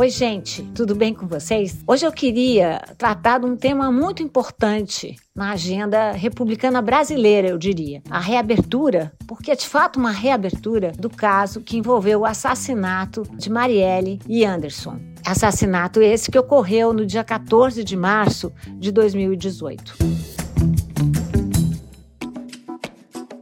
Oi, gente, tudo bem com vocês? Hoje eu queria tratar de um tema muito importante na agenda republicana brasileira, eu diria. A reabertura, porque é de fato uma reabertura do caso que envolveu o assassinato de Marielle e Anderson. Assassinato esse que ocorreu no dia 14 de março de 2018.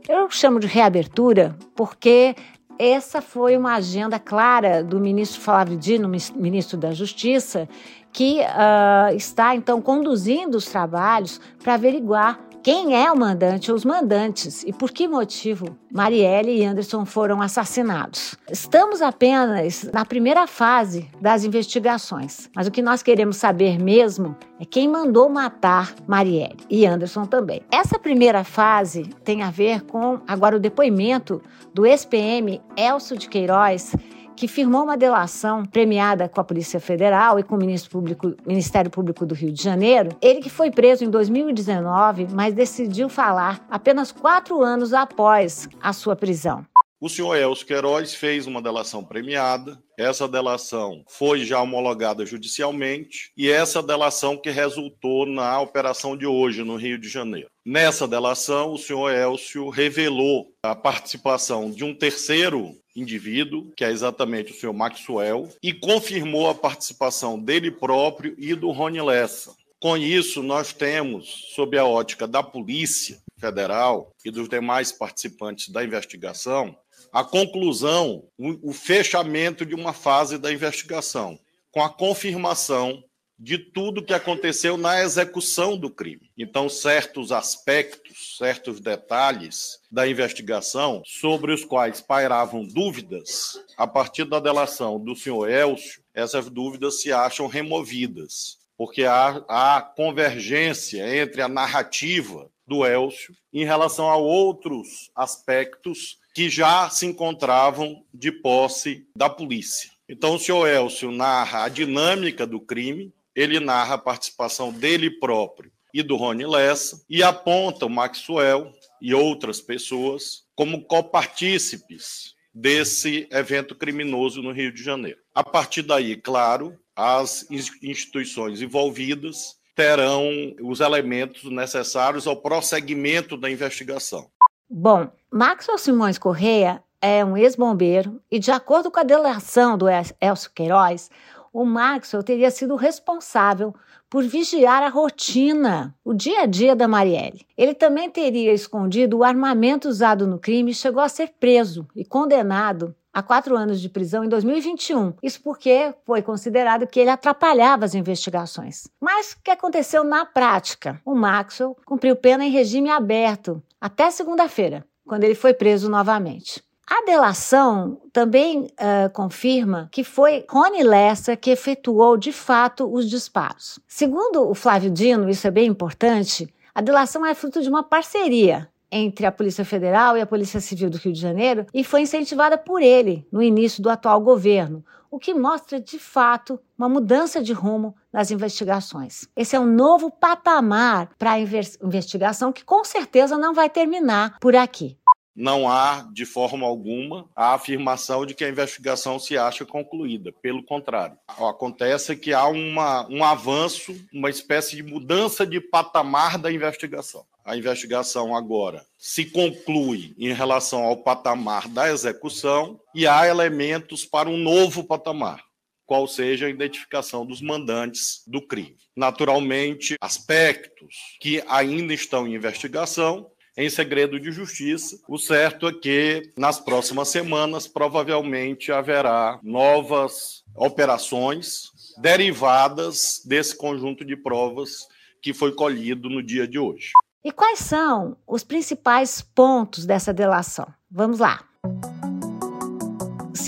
Eu chamo de reabertura porque essa foi uma agenda clara do ministro Flávio Dino, ministro da Justiça, que uh, está então conduzindo os trabalhos para averiguar quem é o mandante ou os mandantes e por que motivo Marielle e Anderson foram assassinados. Estamos apenas na primeira fase das investigações, mas o que nós queremos saber mesmo é quem mandou matar Marielle e Anderson também. Essa primeira fase tem a ver com agora o depoimento do ex-PM Elcio de Queiroz que firmou uma delação premiada com a Polícia Federal e com o Ministério Público, Ministério Público do Rio de Janeiro. Ele que foi preso em 2019, mas decidiu falar apenas quatro anos após a sua prisão. O senhor Elcio Queiroz fez uma delação premiada. Essa delação foi já homologada judicialmente e essa delação que resultou na operação de hoje no Rio de Janeiro. Nessa delação, o senhor Elcio revelou a participação de um terceiro indivíduo, que é exatamente o senhor Maxwell, e confirmou a participação dele próprio e do Rony Lessa. Com isso, nós temos, sob a ótica da Polícia Federal e dos demais participantes da investigação, a conclusão, o fechamento de uma fase da investigação, com a confirmação de tudo que aconteceu na execução do crime. Então, certos aspectos, certos detalhes da investigação sobre os quais pairavam dúvidas, a partir da delação do senhor Elcio, essas dúvidas se acham removidas, porque há, há convergência entre a narrativa do Elcio em relação a outros aspectos que já se encontravam de posse da polícia. Então, o senhor Elcio narra a dinâmica do crime, ele narra a participação dele próprio e do Rony Lessa e aponta o Maxwell e outras pessoas como copartícipes desse evento criminoso no Rio de Janeiro. A partir daí, claro, as instituições envolvidas terão os elementos necessários ao prosseguimento da investigação. Bom, Maxwell Simões Correia é um ex-bombeiro e, de acordo com a delação do Elcio Queiroz, o Maxwell teria sido responsável por vigiar a rotina, o dia a dia da Marielle. Ele também teria escondido o armamento usado no crime e chegou a ser preso e condenado a quatro anos de prisão em 2021. Isso porque foi considerado que ele atrapalhava as investigações. Mas o que aconteceu na prática? O Maxwell cumpriu pena em regime aberto até segunda-feira, quando ele foi preso novamente. A delação também uh, confirma que foi Rony Lessa que efetuou de fato os disparos. Segundo o Flávio Dino, isso é bem importante, a delação é fruto de uma parceria entre a Polícia Federal e a Polícia Civil do Rio de Janeiro e foi incentivada por ele no início do atual governo, o que mostra de fato uma mudança de rumo nas investigações. Esse é um novo patamar para a investigação que com certeza não vai terminar por aqui não há, de forma alguma, a afirmação de que a investigação se acha concluída. Pelo contrário, acontece que há uma, um avanço, uma espécie de mudança de patamar da investigação. A investigação agora se conclui em relação ao patamar da execução e há elementos para um novo patamar qual seja a identificação dos mandantes do crime. Naturalmente, aspectos que ainda estão em investigação em segredo de justiça. O certo é que nas próximas semanas provavelmente haverá novas operações derivadas desse conjunto de provas que foi colhido no dia de hoje. E quais são os principais pontos dessa delação? Vamos lá.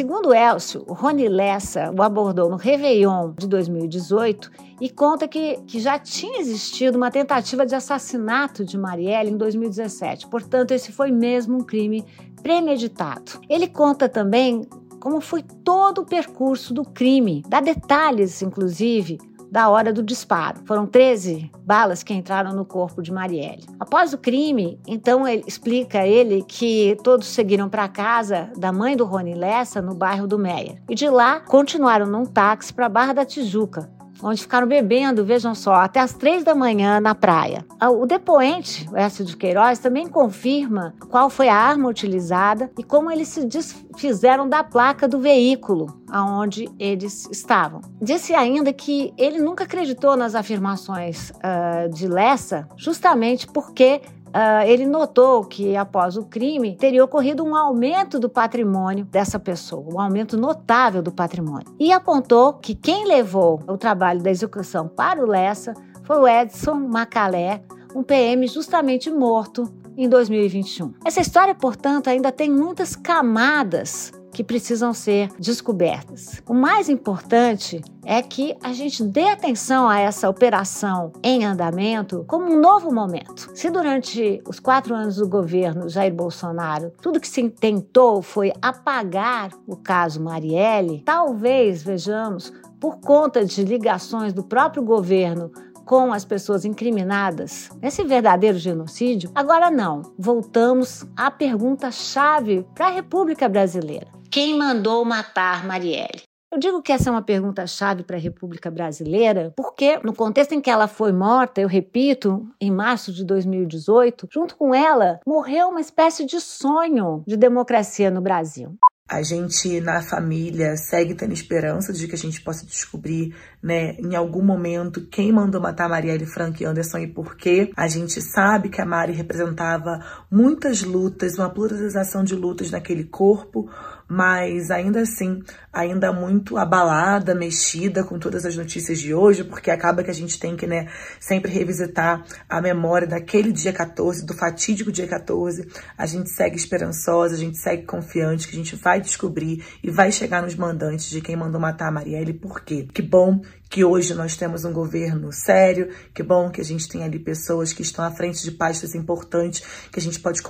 Segundo Elcio, Rony Lessa o abordou no Réveillon de 2018 e conta que, que já tinha existido uma tentativa de assassinato de Marielle em 2017. Portanto, esse foi mesmo um crime premeditado. Ele conta também como foi todo o percurso do crime, dá detalhes, inclusive, da hora do disparo. Foram 13 balas que entraram no corpo de Marielle. Após o crime, então ele explica ele que todos seguiram para casa da mãe do Rony Lessa no bairro do Meia. E de lá continuaram num táxi para Barra da Tijuca, onde ficaram bebendo, vejam só, até as três da manhã na praia. Ah, o depoente, o Écio de Queiroz, também confirma qual foi a arma utilizada e como eles se desfizeram da placa do veículo aonde eles estavam. Disse ainda que ele nunca acreditou nas afirmações uh, de Lessa, justamente porque Uh, ele notou que após o crime teria ocorrido um aumento do patrimônio dessa pessoa, um aumento notável do patrimônio. E apontou que quem levou o trabalho da execução para o Lessa foi o Edson Macalé, um PM justamente morto em 2021. Essa história, portanto, ainda tem muitas camadas que precisam ser descobertas. O mais importante é que a gente dê atenção a essa operação em andamento como um novo momento. Se durante os quatro anos do governo Jair Bolsonaro tudo que se tentou foi apagar o caso Marielle, talvez vejamos por conta de ligações do próprio governo com as pessoas incriminadas nesse verdadeiro genocídio, agora não. Voltamos à pergunta-chave para a República Brasileira. Quem mandou matar Marielle? Eu digo que essa é uma pergunta-chave para a República Brasileira, porque no contexto em que ela foi morta, eu repito, em março de 2018, junto com ela, morreu uma espécie de sonho de democracia no Brasil. A gente, na família, segue tendo esperança de que a gente possa descobrir, né, em algum momento, quem mandou matar Marielle Frank Anderson e por quê. A gente sabe que a Mari representava muitas lutas, uma pluralização de lutas naquele corpo, mas ainda assim, ainda muito abalada, mexida com todas as notícias de hoje, porque acaba que a gente tem que, né, sempre revisitar a memória daquele dia 14, do fatídico dia 14. A gente segue esperançosa, a gente segue confiante que a gente vai descobrir e vai chegar nos mandantes de quem mandou matar a Marielle por quê. Que bom que hoje nós temos um governo sério, que bom que a gente tem ali pessoas que estão à frente de pastas importantes, que a gente pode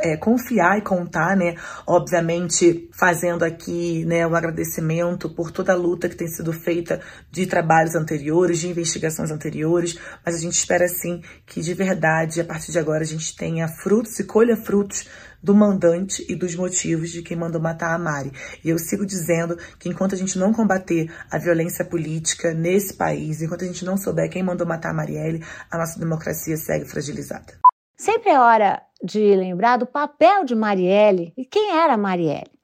é, confiar e contar, né? Obviamente, fazendo aqui né, um agradecimento por toda a luta que tem sido feita de trabalhos anteriores, de investigações anteriores, mas a gente espera sim que de verdade, a partir de agora, a gente tenha frutos e colha frutos do mandante e dos motivos de quem mandou matar a Mari. E eu sigo dizendo que enquanto a gente não combater a violência política nesse país, enquanto a gente não souber quem mandou matar a Marielle, a nossa democracia segue fragilizada. Sempre é hora de lembrar do papel de Marielle e quem era Marielle.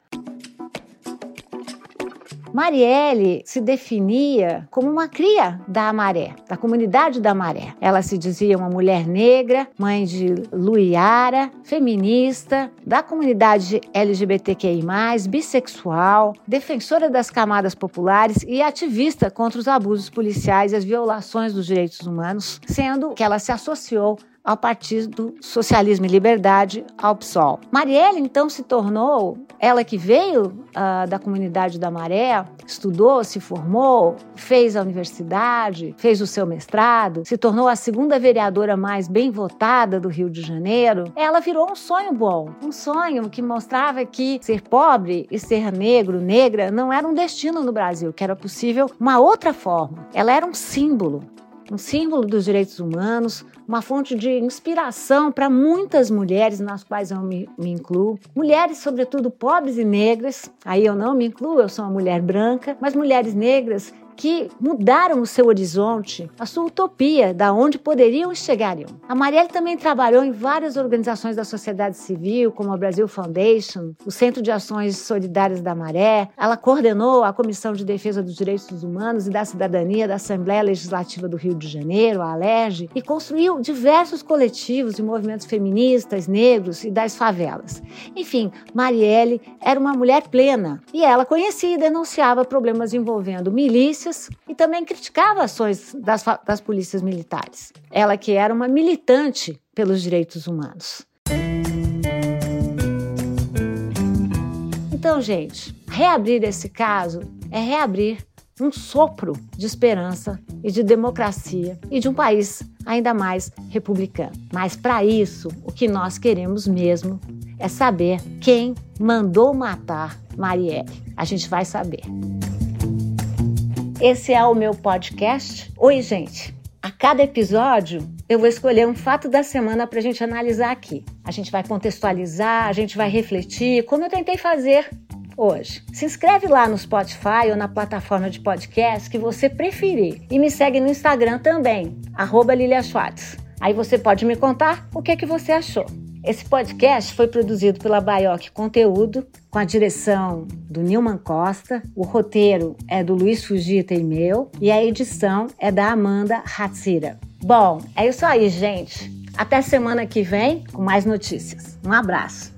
Marielle se definia como uma cria da Maré, da comunidade da Maré. Ela se dizia uma mulher negra, mãe de Luiara, feminista, da comunidade LGBTQI+, bissexual, defensora das camadas populares e ativista contra os abusos policiais e as violações dos direitos humanos, sendo que ela se associou ao Partido Socialismo e Liberdade, ao PSOL. Marielle, então, se tornou, ela que veio uh, da comunidade da Maré, estudou, se formou, fez a universidade, fez o seu mestrado, se tornou a segunda vereadora mais bem votada do Rio de Janeiro. Ela virou um sonho bom, um sonho que mostrava que ser pobre e ser negro, negra, não era um destino no Brasil, que era possível uma outra forma. Ela era um símbolo um símbolo dos direitos humanos, uma fonte de inspiração para muitas mulheres, nas quais eu me, me, incluo. Mulheres, sobretudo pobres e negras, aí eu não me incluo, eu sou uma mulher branca, mas mulheres negras que mudaram o seu horizonte, a sua utopia, da onde poderiam e chegariam. A Marielle também trabalhou em várias organizações da sociedade civil, como a Brasil Foundation, o Centro de Ações Solidárias da Maré. Ela coordenou a Comissão de Defesa dos Direitos Humanos e da Cidadania da Assembleia Legislativa do Rio de Janeiro, a ALERJ, e construiu diversos coletivos e movimentos feministas, negros e das favelas. Enfim, Marielle era uma mulher plena e ela conhecia e denunciava problemas envolvendo milícia polícias e também criticava ações das, das polícias militares. Ela que era uma militante pelos direitos humanos. Então, gente, reabrir esse caso é reabrir um sopro de esperança e de democracia e de um país ainda mais republicano. Mas para isso, o que nós queremos mesmo é saber quem mandou matar Marielle. A gente vai saber. Esse é o meu podcast. Oi, gente. A cada episódio, eu vou escolher um fato da semana para a gente analisar aqui. A gente vai contextualizar, a gente vai refletir, como eu tentei fazer hoje. Se inscreve lá no Spotify ou na plataforma de podcast que você preferir. E me segue no Instagram também, Lilia Schwartz. Aí você pode me contar o que, que você achou. Esse podcast foi produzido pela Baioc Conteúdo, com a direção do Nilman Costa, o roteiro é do Luiz Fugita e meu, e a edição é da Amanda Hatsira. Bom, é isso aí, gente. Até semana que vem com mais notícias. Um abraço.